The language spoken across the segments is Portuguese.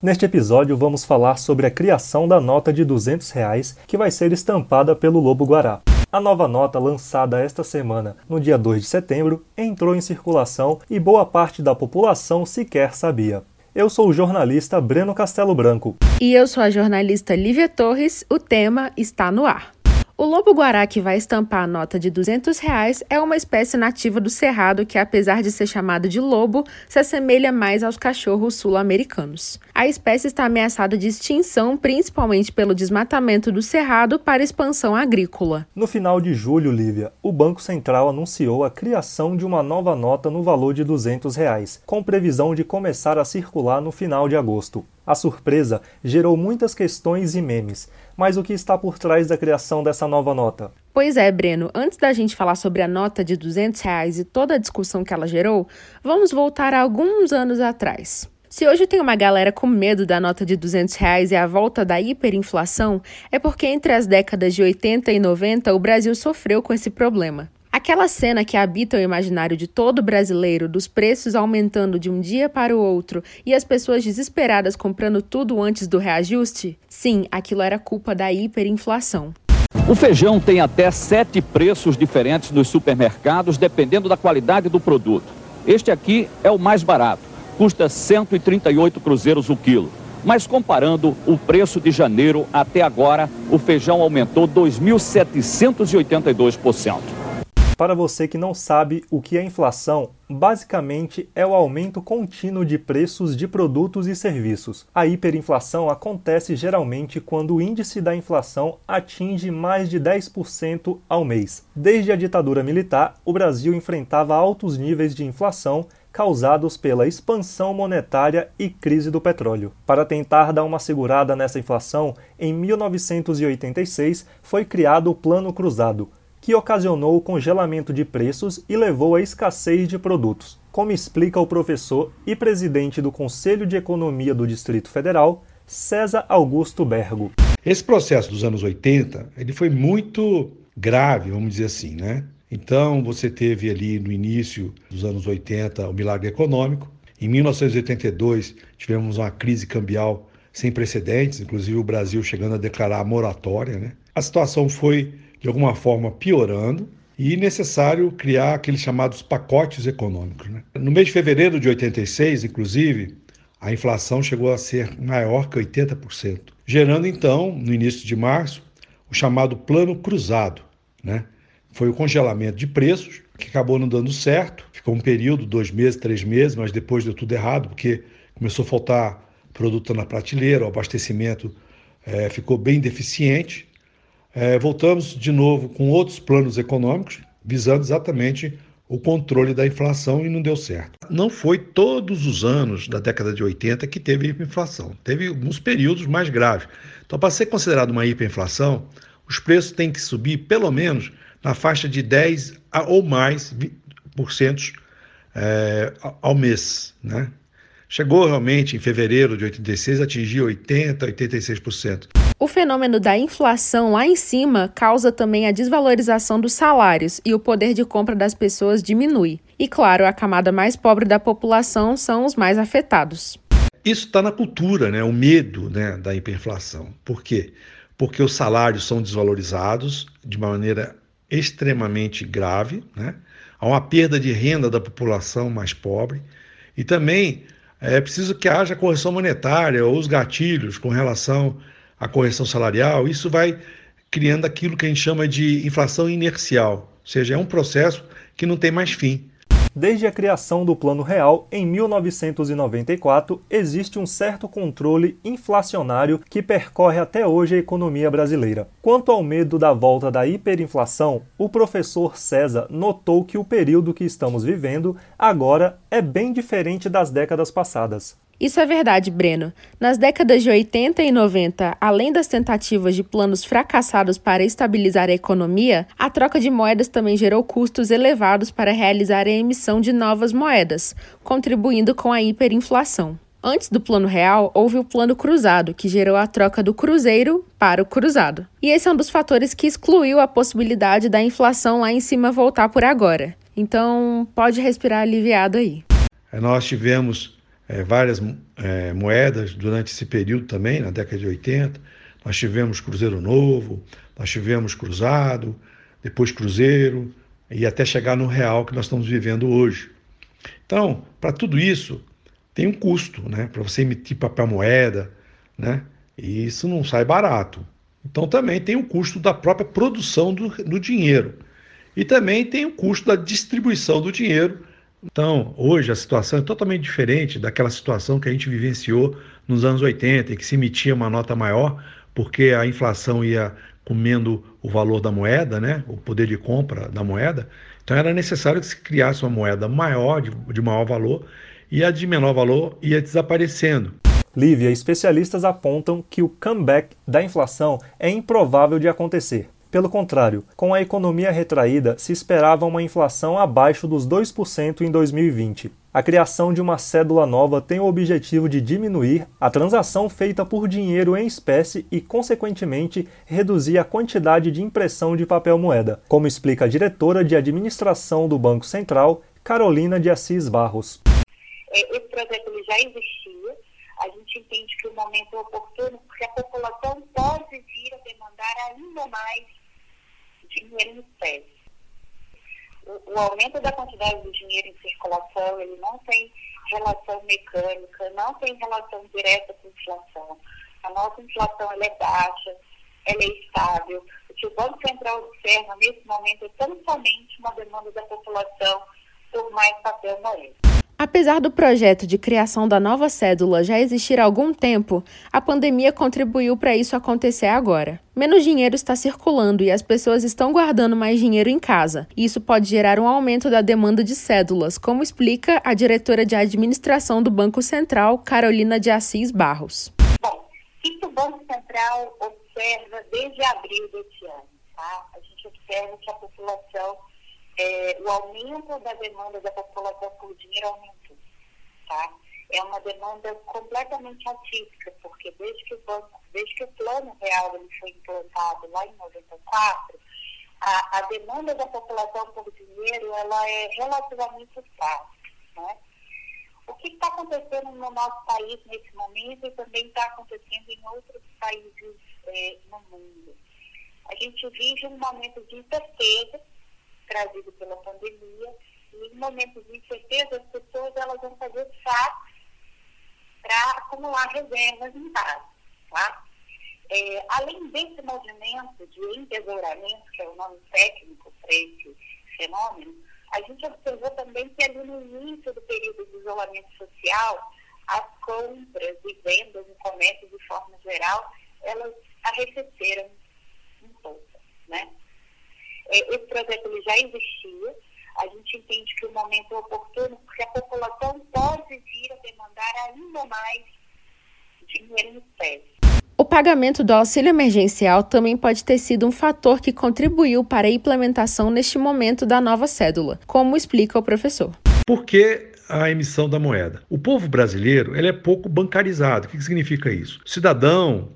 Neste episódio vamos falar sobre a criação da nota de 200 reais que vai ser estampada pelo Lobo Guará. A nova nota, lançada esta semana, no dia 2 de setembro, entrou em circulação e boa parte da população sequer sabia. Eu sou o jornalista Breno Castelo Branco. E eu sou a jornalista Lívia Torres. O tema está no ar. O lobo-guará que vai estampar a nota de 200 reais é uma espécie nativa do cerrado que, apesar de ser chamado de lobo, se assemelha mais aos cachorros sul-americanos. A espécie está ameaçada de extinção principalmente pelo desmatamento do cerrado para expansão agrícola. No final de julho, Lívia, o Banco Central anunciou a criação de uma nova nota no valor de 200 reais, com previsão de começar a circular no final de agosto. A surpresa gerou muitas questões e memes, mas o que está por trás da criação dessa nova nota? Pois é, Breno, antes da gente falar sobre a nota de 200 reais e toda a discussão que ela gerou, vamos voltar a alguns anos atrás. Se hoje tem uma galera com medo da nota de 200 reais e a volta da hiperinflação, é porque entre as décadas de 80 e 90 o Brasil sofreu com esse problema. Aquela cena que habita o imaginário de todo brasileiro, dos preços aumentando de um dia para o outro e as pessoas desesperadas comprando tudo antes do reajuste? Sim, aquilo era culpa da hiperinflação. O feijão tem até sete preços diferentes nos supermercados, dependendo da qualidade do produto. Este aqui é o mais barato, custa 138 cruzeiros o quilo. Mas comparando o preço de janeiro até agora, o feijão aumentou 2.782%. Para você que não sabe o que é inflação, basicamente é o aumento contínuo de preços de produtos e serviços. A hiperinflação acontece geralmente quando o índice da inflação atinge mais de 10% ao mês. Desde a ditadura militar, o Brasil enfrentava altos níveis de inflação causados pela expansão monetária e crise do petróleo. Para tentar dar uma segurada nessa inflação, em 1986 foi criado o Plano Cruzado, que ocasionou o congelamento de preços e levou à escassez de produtos, como explica o professor e presidente do Conselho de Economia do Distrito Federal, César Augusto Bergo. Esse processo dos anos 80, ele foi muito grave, vamos dizer assim, né? Então, você teve ali no início dos anos 80 o milagre econômico. Em 1982, tivemos uma crise cambial sem precedentes, inclusive o Brasil chegando a declarar a moratória, né? A situação foi de alguma forma piorando e necessário criar aqueles chamados pacotes econômicos. Né? No mês de fevereiro de 86, inclusive, a inflação chegou a ser maior que 80%, gerando então, no início de março, o chamado plano cruzado. Né? Foi o congelamento de preços, que acabou não dando certo, ficou um período, dois meses, três meses, mas depois deu tudo errado, porque começou a faltar produto na prateleira, o abastecimento é, ficou bem deficiente, é, voltamos de novo com outros planos econômicos, visando exatamente o controle da inflação e não deu certo. Não foi todos os anos da década de 80 que teve hiperinflação. Teve alguns períodos mais graves. Então, para ser considerado uma hiperinflação, os preços têm que subir pelo menos na faixa de 10 ou mais por cento é, ao mês. Né? Chegou realmente em fevereiro de 86 a atingir 80, 86%. O fenômeno da inflação lá em cima causa também a desvalorização dos salários e o poder de compra das pessoas diminui. E claro, a camada mais pobre da população são os mais afetados. Isso está na cultura, né? o medo né, da hiperinflação. Por quê? Porque os salários são desvalorizados de maneira extremamente grave, né? há uma perda de renda da população mais pobre e também é preciso que haja correção monetária ou os gatilhos com relação a correção salarial, isso vai criando aquilo que a gente chama de inflação inercial, ou seja, é um processo que não tem mais fim. Desde a criação do Plano Real, em 1994, existe um certo controle inflacionário que percorre até hoje a economia brasileira. Quanto ao medo da volta da hiperinflação, o professor César notou que o período que estamos vivendo agora é bem diferente das décadas passadas. Isso é verdade, Breno. Nas décadas de 80 e 90, além das tentativas de planos fracassados para estabilizar a economia, a troca de moedas também gerou custos elevados para realizar a emissão de novas moedas, contribuindo com a hiperinflação. Antes do Plano Real, houve o Plano Cruzado, que gerou a troca do cruzeiro para o cruzado. E esse é um dos fatores que excluiu a possibilidade da inflação lá em cima voltar por agora. Então, pode respirar aliviado aí. Nós tivemos é, várias é, moedas durante esse período também, na década de 80. Nós tivemos Cruzeiro Novo, nós tivemos Cruzado, depois Cruzeiro, e até chegar no real que nós estamos vivendo hoje. Então, para tudo isso, tem um custo, né? Para você emitir papel moeda, né? E isso não sai barato. Então também tem o custo da própria produção do, do dinheiro. E também tem o custo da distribuição do dinheiro. Então, hoje a situação é totalmente diferente daquela situação que a gente vivenciou nos anos 80, em que se emitia uma nota maior, porque a inflação ia comendo o valor da moeda, né? o poder de compra da moeda. Então era necessário que se criasse uma moeda maior, de, de maior valor, e a de menor valor ia desaparecendo. Lívia, especialistas apontam que o comeback da inflação é improvável de acontecer. Pelo contrário, com a economia retraída, se esperava uma inflação abaixo dos 2% em 2020. A criação de uma cédula nova tem o objetivo de diminuir a transação feita por dinheiro em espécie e, consequentemente, reduzir a quantidade de impressão de papel moeda, como explica a diretora de administração do Banco Central, Carolina de Assis Barros. É, esse projeto já existia, a gente entende que o momento é oportuno porque a população pode vir a demandar ainda mais dinheiro em espécie. O, o, aumento da quantidade de dinheiro em circulação, ele não tem relação mecânica, não tem relação direta com inflação. A nossa inflação é baixa, ela é estável. O que o Banco Central observa nesse momento é tão somente uma demanda da população por mais papel moeda. Apesar do projeto de criação da nova cédula já existir há algum tempo, a pandemia contribuiu para isso acontecer agora. Menos dinheiro está circulando e as pessoas estão guardando mais dinheiro em casa. Isso pode gerar um aumento da demanda de cédulas, como explica a diretora de administração do Banco Central, Carolina de Assis Barros. Bom, isso o Banco Central observa desde abril deste ano. Tá? A gente observa que a população é, o aumento da demanda da população por dinheiro aumentou. Tá? É uma demanda completamente atípica, porque desde que o, banco, desde que o plano real ele foi implantado lá em 94, a, a demanda da população por dinheiro ela é relativamente escassa. Né? O que está acontecendo no nosso país nesse momento e também está acontecendo em outros países é, no mundo? A gente vive um momento de incerteza trazido pela pandemia. E em momentos de incerteza, as pessoas elas vão fazer saques para acumular reservas em casa. Tá? É, além desse movimento de entesouramento, que é o nome técnico para esse fenômeno, a gente observou também que ali no início do período de isolamento social, as compras e vendas no comércio de forma geral, elas arrefeceram um pouco, né? É, esse projeto ele já existia. A gente entende que o momento é oportuno porque a população pode vir a demandar ainda mais dinheiro em espécie. O pagamento do auxílio emergencial também pode ter sido um fator que contribuiu para a implementação neste momento da nova cédula, como explica o professor. Por que a emissão da moeda? O povo brasileiro ele é pouco bancarizado. O que significa isso? O cidadão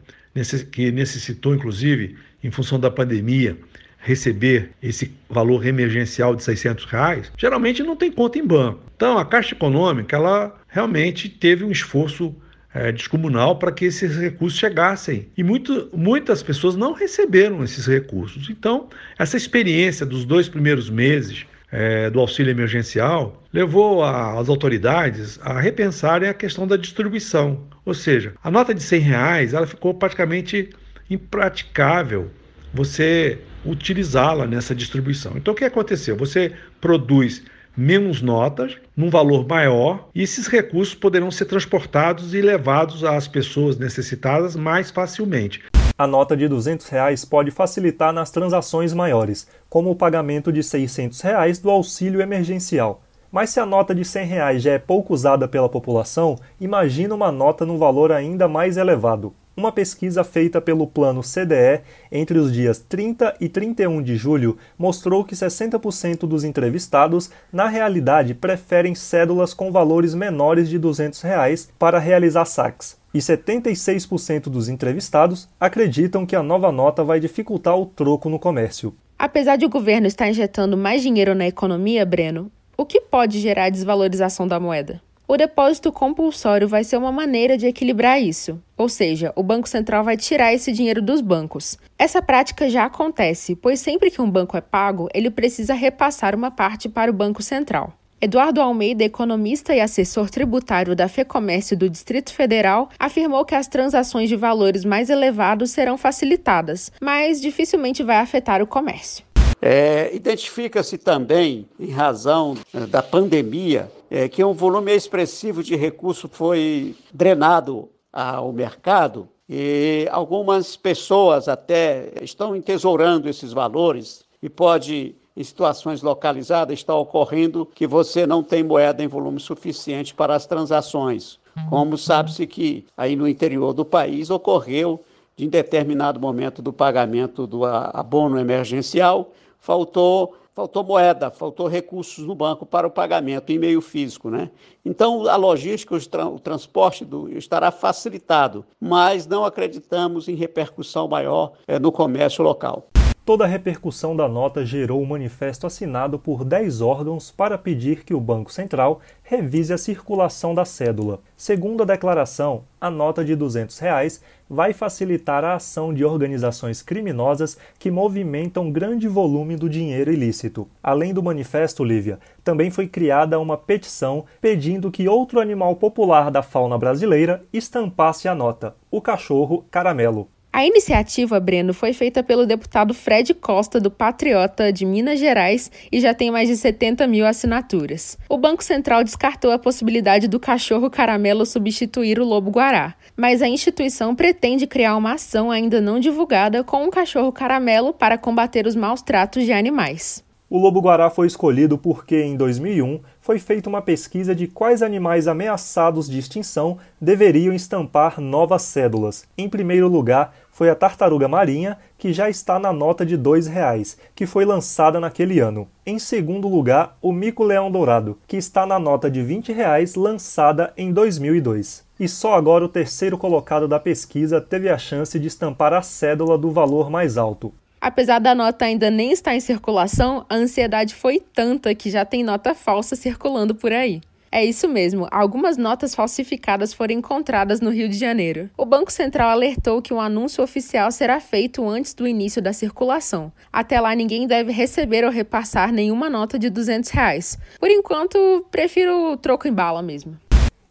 que necessitou, inclusive, em função da pandemia, receber esse valor emergencial de 600 reais, geralmente não tem conta em banco. Então, a Caixa Econômica, ela realmente teve um esforço é, descomunal para que esses recursos chegassem. E muito, muitas pessoas não receberam esses recursos. Então, essa experiência dos dois primeiros meses é, do auxílio emergencial levou a, as autoridades a repensarem a questão da distribuição. Ou seja, a nota de 100 reais ela ficou praticamente impraticável você utilizá-la nessa distribuição. Então o que aconteceu? Você produz menos notas, num valor maior, e esses recursos poderão ser transportados e levados às pessoas necessitadas mais facilmente. A nota de 200 reais pode facilitar nas transações maiores, como o pagamento de 600 reais do auxílio emergencial. Mas se a nota de 100 reais já é pouco usada pela população, imagina uma nota num valor ainda mais elevado. Uma pesquisa feita pelo Plano CDE entre os dias 30 e 31 de julho mostrou que 60% dos entrevistados, na realidade, preferem cédulas com valores menores de 200 reais para realizar saques. E 76% dos entrevistados acreditam que a nova nota vai dificultar o troco no comércio. Apesar de o governo estar injetando mais dinheiro na economia, Breno, o que pode gerar a desvalorização da moeda? O depósito compulsório vai ser uma maneira de equilibrar isso, ou seja, o Banco Central vai tirar esse dinheiro dos bancos. Essa prática já acontece, pois sempre que um banco é pago, ele precisa repassar uma parte para o Banco Central. Eduardo Almeida, economista e assessor tributário da FEComércio do Distrito Federal, afirmou que as transações de valores mais elevados serão facilitadas, mas dificilmente vai afetar o comércio. É, Identifica-se também, em razão é, da pandemia, é, que um volume expressivo de recurso foi drenado ao mercado e algumas pessoas até estão entesourando esses valores e pode em situações localizadas está ocorrendo que você não tem moeda em volume suficiente para as transações. Como sabe-se que aí no interior do país ocorreu de em determinado momento do pagamento do abono emergencial, faltou faltou moeda, faltou recursos no banco para o pagamento em meio físico, né? Então a logística, o, transporte do, estará facilitado, mas não acreditamos em repercussão maior é, no comércio local. Toda a repercussão da nota gerou um manifesto assinado por 10 órgãos para pedir que o Banco Central revise a circulação da cédula. Segundo a declaração, a nota de 200 reais vai facilitar a ação de organizações criminosas que movimentam grande volume do dinheiro ilícito. Além do manifesto, Lívia, também foi criada uma petição pedindo que outro animal popular da fauna brasileira estampasse a nota, o cachorro caramelo. A iniciativa, Breno, foi feita pelo deputado Fred Costa, do Patriota de Minas Gerais, e já tem mais de 70 mil assinaturas. O Banco Central descartou a possibilidade do cachorro caramelo substituir o lobo-guará, mas a instituição pretende criar uma ação ainda não divulgada com um cachorro caramelo para combater os maus tratos de animais. O lobo-guará foi escolhido porque, em 2001, foi feita uma pesquisa de quais animais ameaçados de extinção deveriam estampar novas cédulas. Em primeiro lugar, foi a tartaruga marinha, que já está na nota de R$ 2,00, que foi lançada naquele ano. Em segundo lugar, o mico-leão dourado, que está na nota de R$ 20,00, lançada em 2002. E só agora o terceiro colocado da pesquisa teve a chance de estampar a cédula do valor mais alto, Apesar da nota ainda nem estar em circulação, a ansiedade foi tanta que já tem nota falsa circulando por aí. É isso mesmo, algumas notas falsificadas foram encontradas no Rio de Janeiro. O Banco Central alertou que um anúncio oficial será feito antes do início da circulação. Até lá, ninguém deve receber ou repassar nenhuma nota de 200 reais. Por enquanto, prefiro o troco em bala mesmo.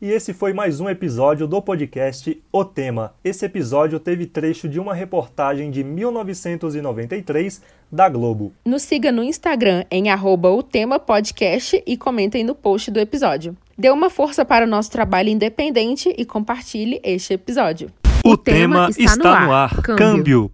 E esse foi mais um episódio do podcast O Tema. Esse episódio teve trecho de uma reportagem de 1993 da Globo. Nos siga no Instagram em arroba o tema podcast e comentem no post do episódio. Dê uma força para o nosso trabalho independente e compartilhe este episódio. O, o tema, tema, está, no ar. No ar. Câmbio. Câmbio.